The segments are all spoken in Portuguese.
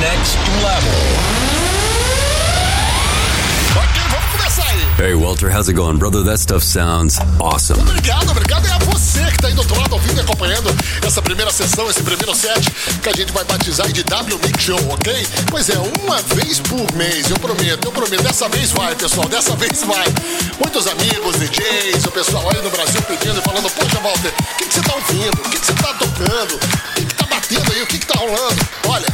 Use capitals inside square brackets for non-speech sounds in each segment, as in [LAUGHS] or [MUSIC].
next level. Hey, Walter, how's it going? Brother, that stuff sounds awesome. Obrigado, obrigado. É a você que está aí do outro lado ouvindo e acompanhando essa primeira sessão, esse primeiro set que a gente vai batizar de W Mix Show, ok? Pois é, uma vez por mês, eu prometo, eu prometo. Dessa vez vai, pessoal, dessa vez vai. Muitos amigos, DJs, o pessoal aí no Brasil pedindo e falando: Poxa, Walter, o que, que você está ouvindo? O que, que você está tocando? Aí? O que, que tá rolando? Olha,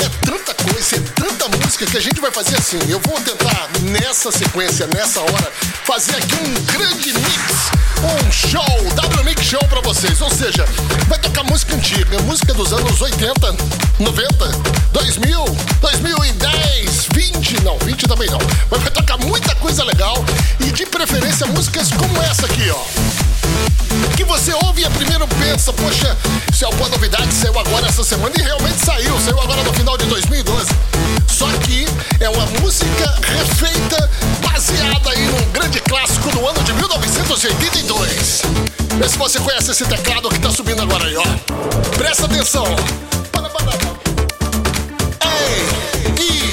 é tanta coisa, é tanta música que a gente vai fazer assim. Eu vou tentar, nessa sequência, nessa hora, fazer aqui um grande mix, um show, W Mix Show pra vocês. Ou seja, vai tocar música antiga, música dos anos 80, 90, 2000, 2010, 20, não, 20 também não. Mas vai tocar muita coisa legal e de preferência músicas como essa aqui, ó que você ouve e primeiro pensa, poxa, isso é uma novidade, saiu agora essa semana e realmente saiu, saiu agora no final de 2012. Só que é uma música refeita, baseada aí num grande clássico do ano de 1982. Vê se você conhece esse teclado que tá subindo agora aí, ó. Presta atenção. Ei, e...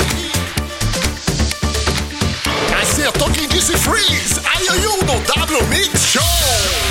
Acertou quem disse freeze! W Mix Show!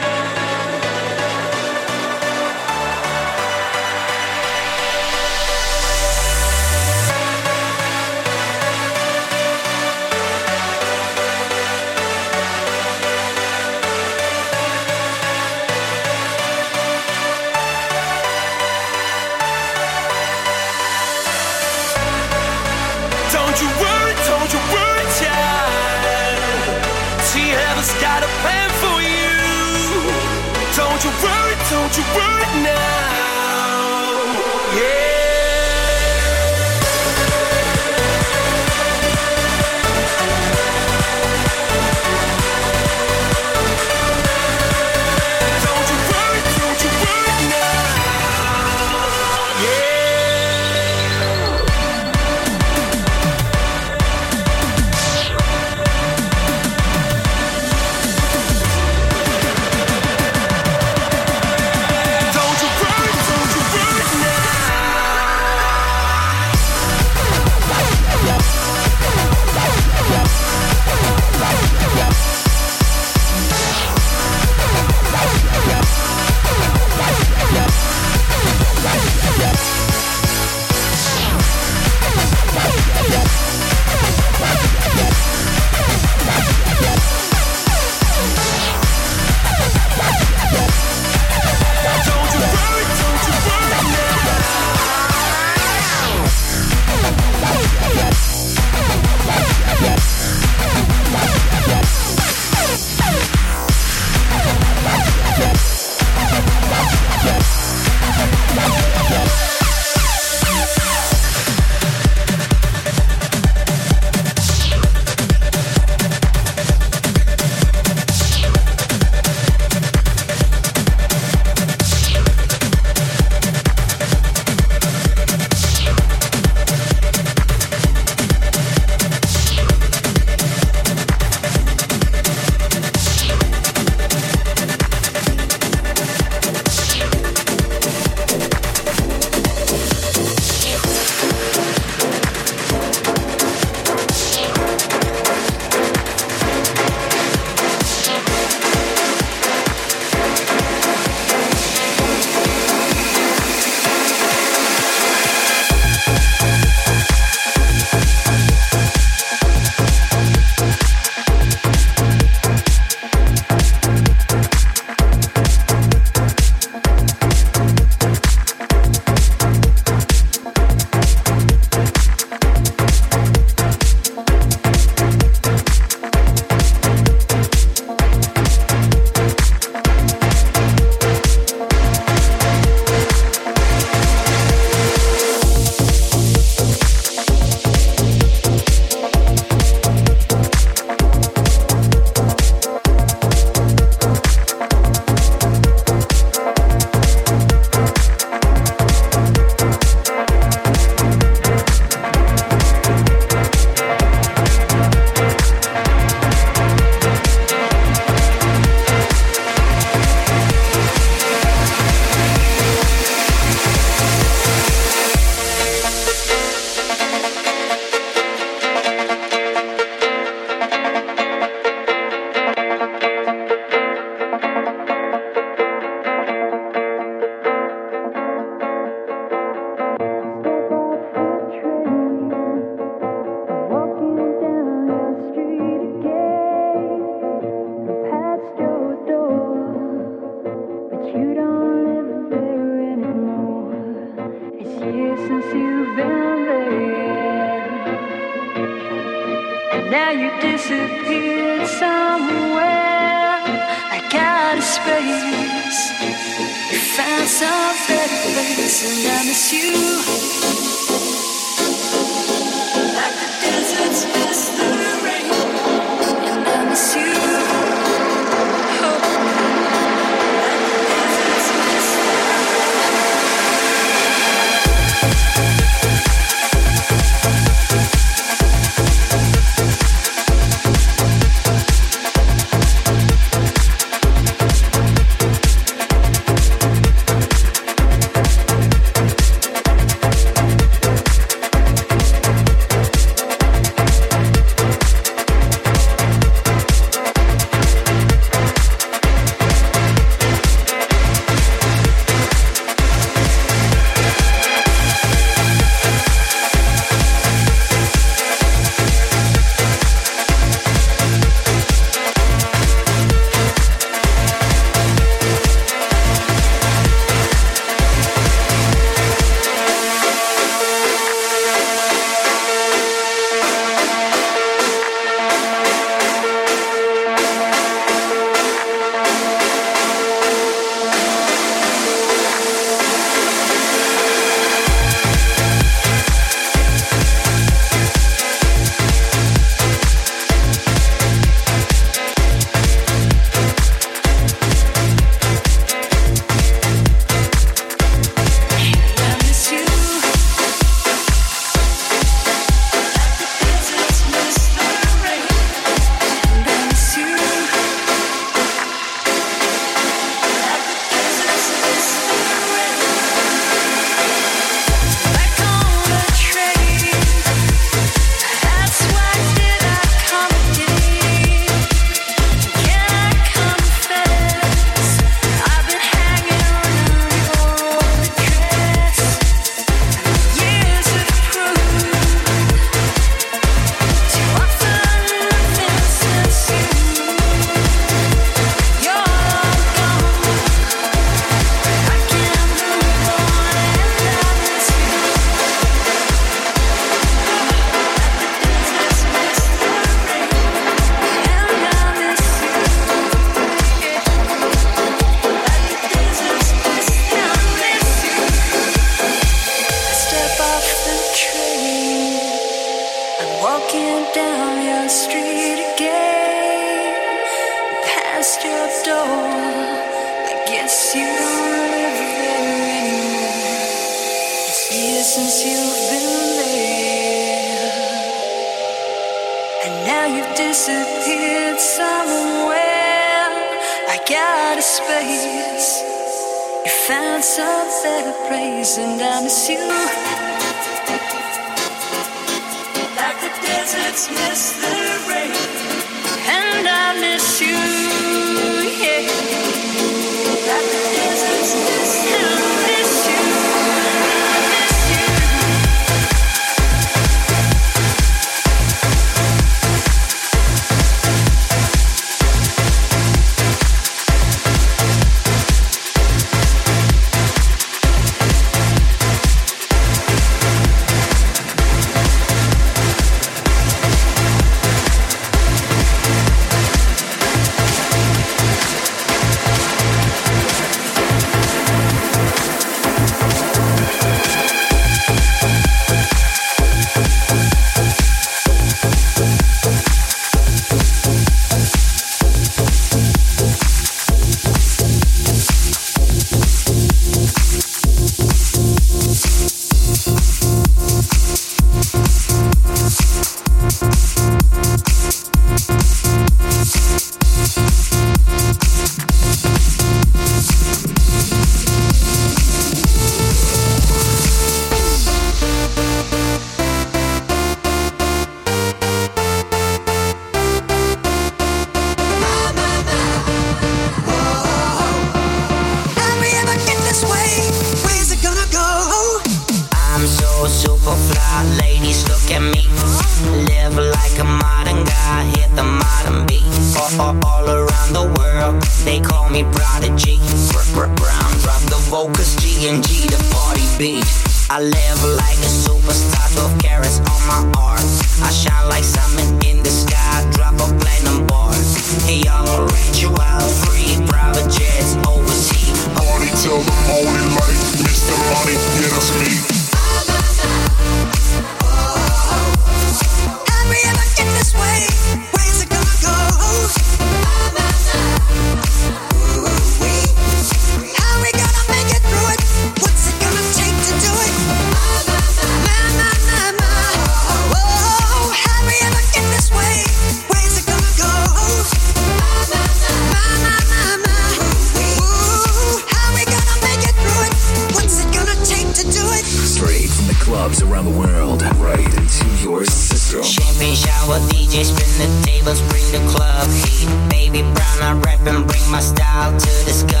club heat. Baby brown, I rap and bring my style to the sky.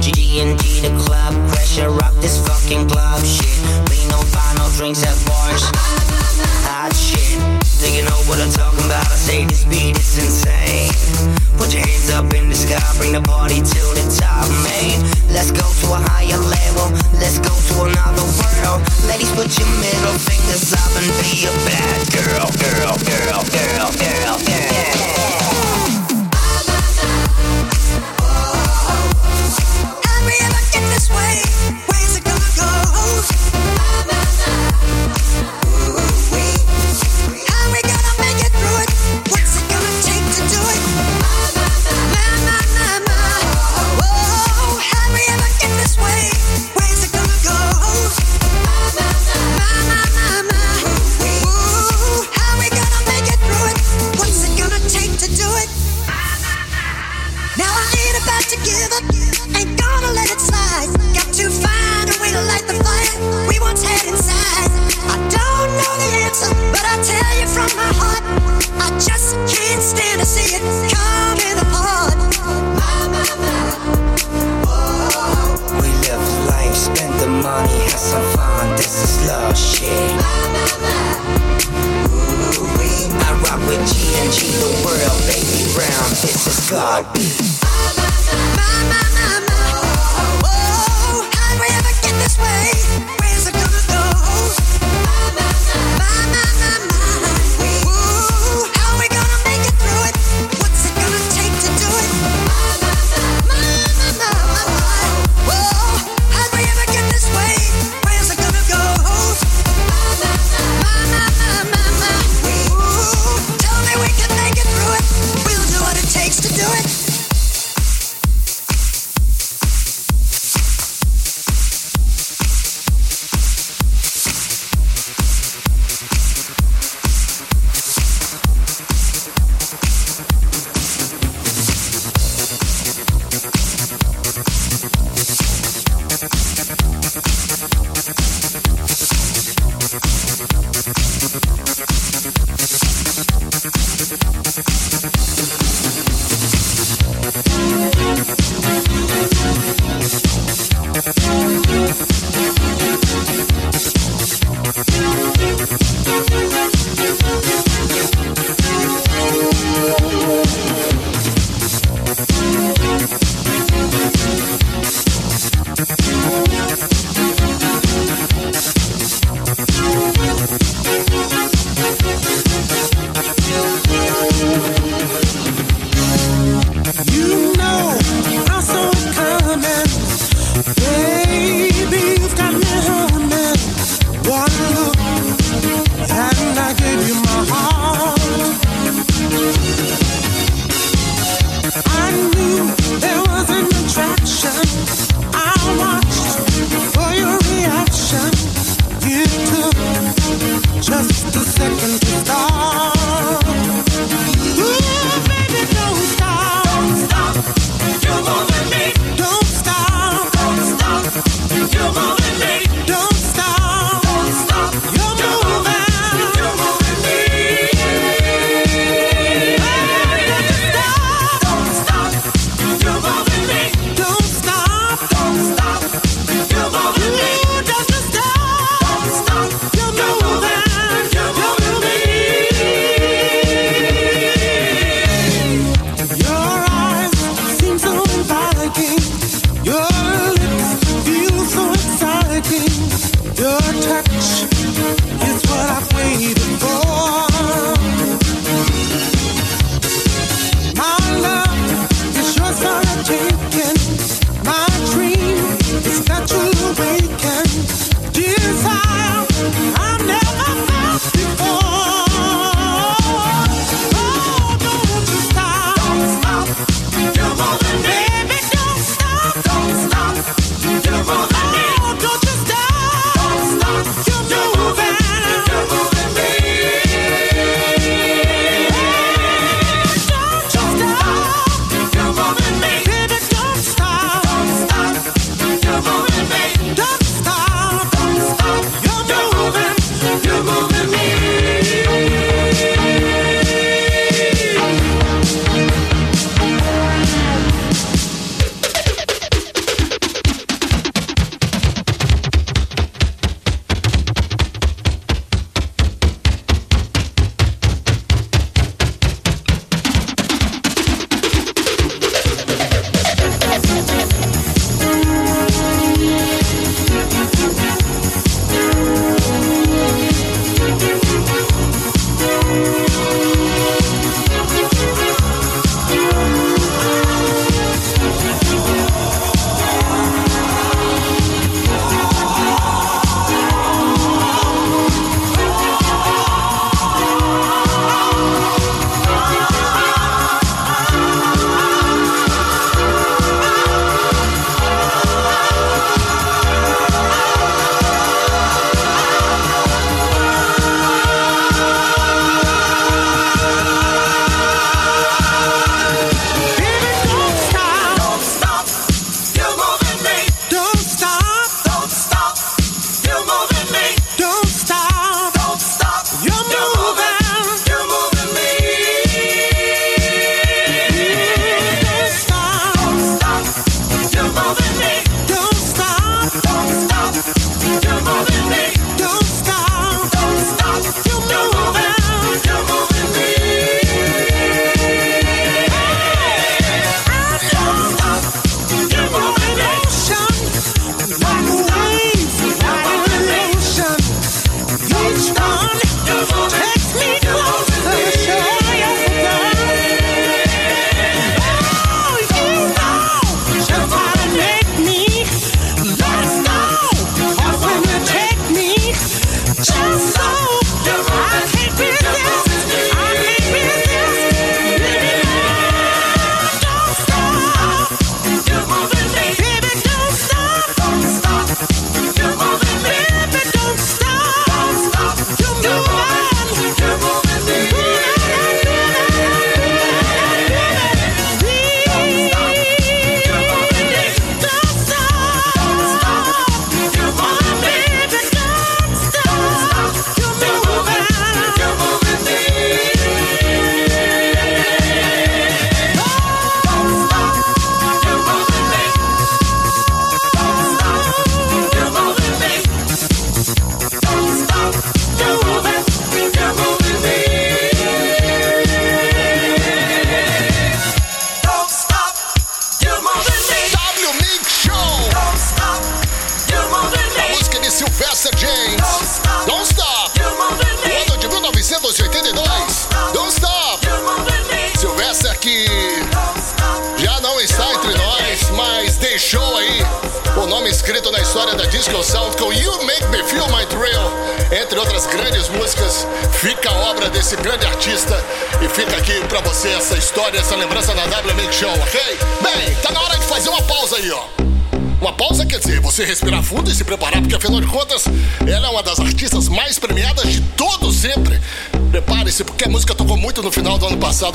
G and D the club pressure rock this fucking club shit. We no buy no drinks at bars. Hot shit. Do you know what I'm talking about? I say this beat is insane. Put your hands up in the sky, bring the party to the top, man. Let's go to a higher level. Let's go to another world. Ladies, put your middle fingers up and be a bad girl, girl, girl, girl, girl, girl. girl.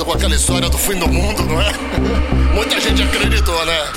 com aquela história do fim do mundo, não é? [LAUGHS] Muita gente acreditou, né?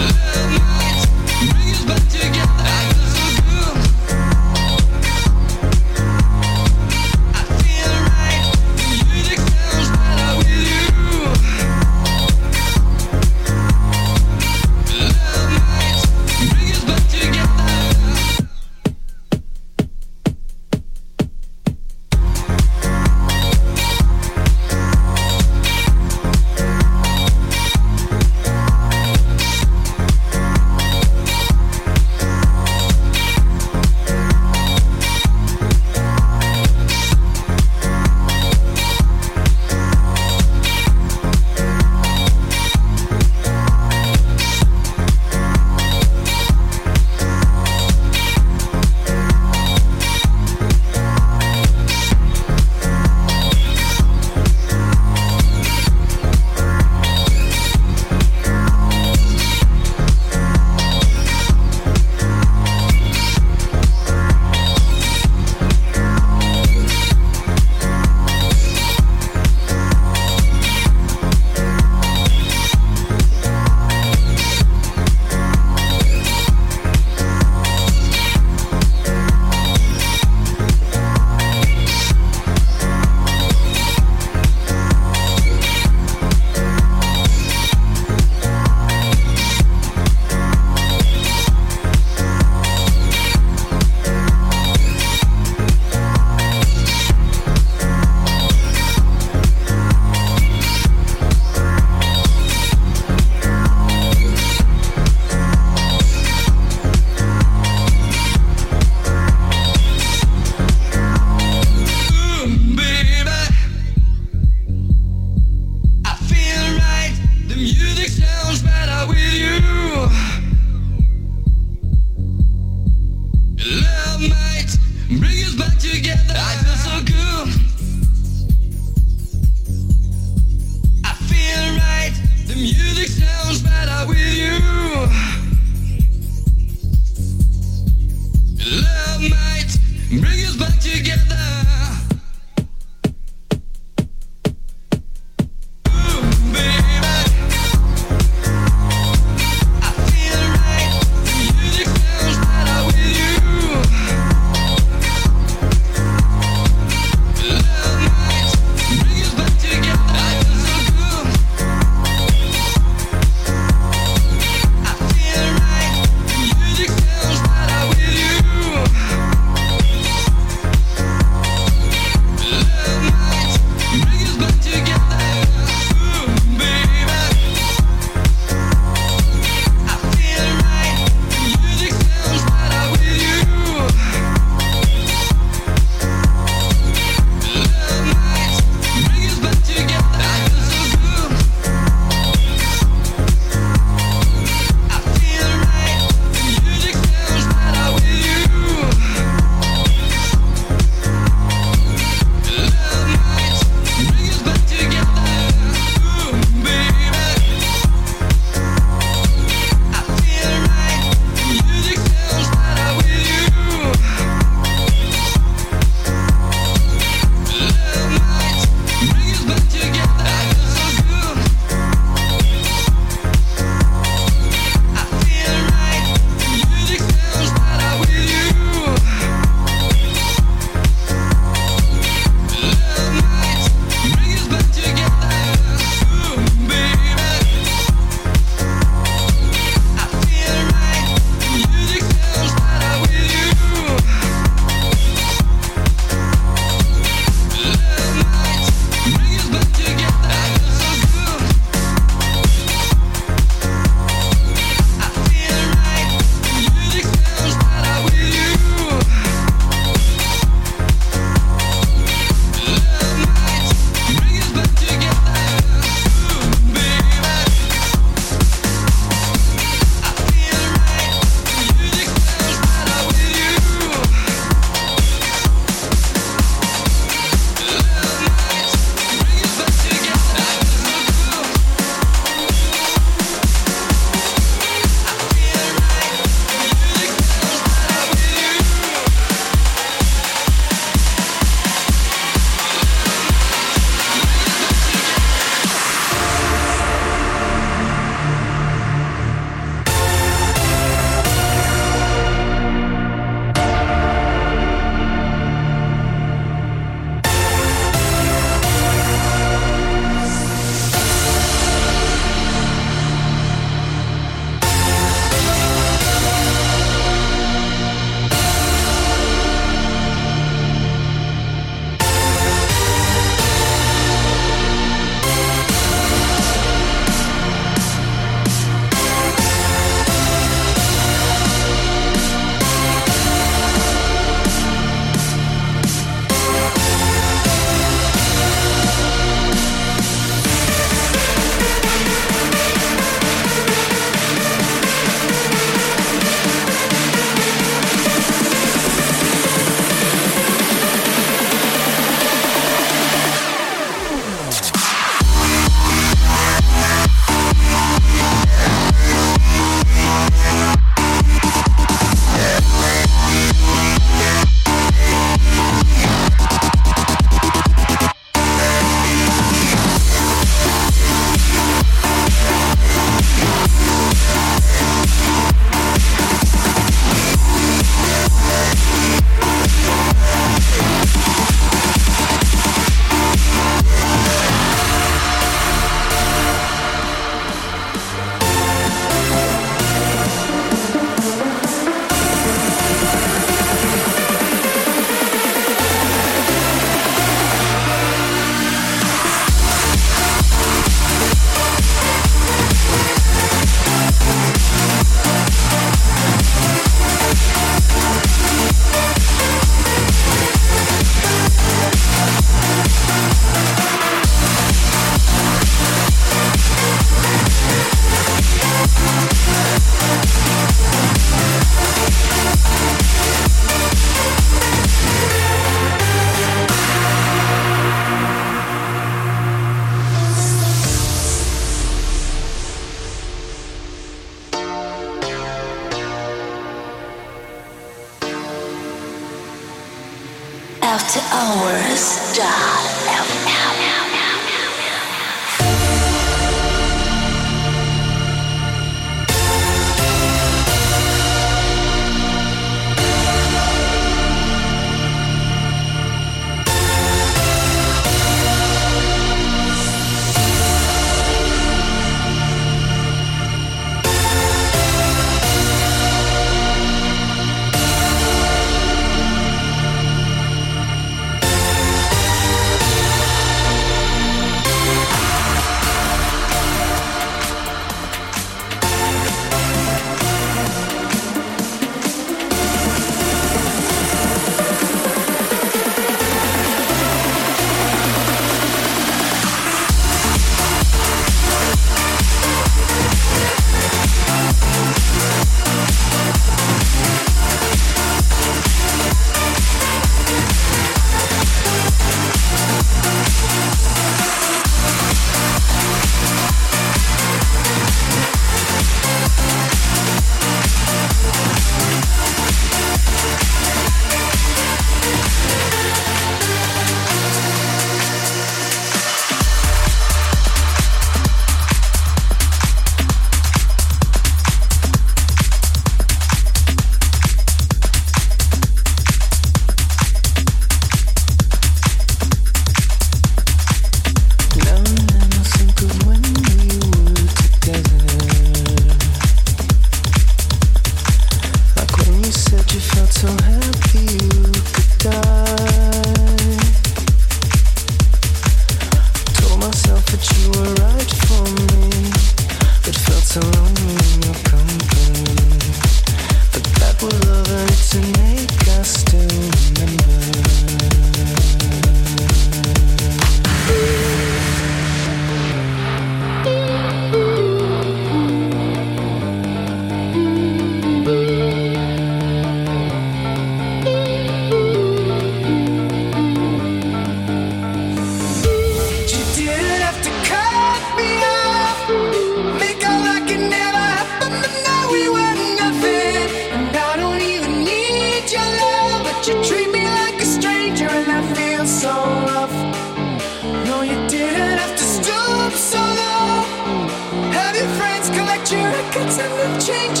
to change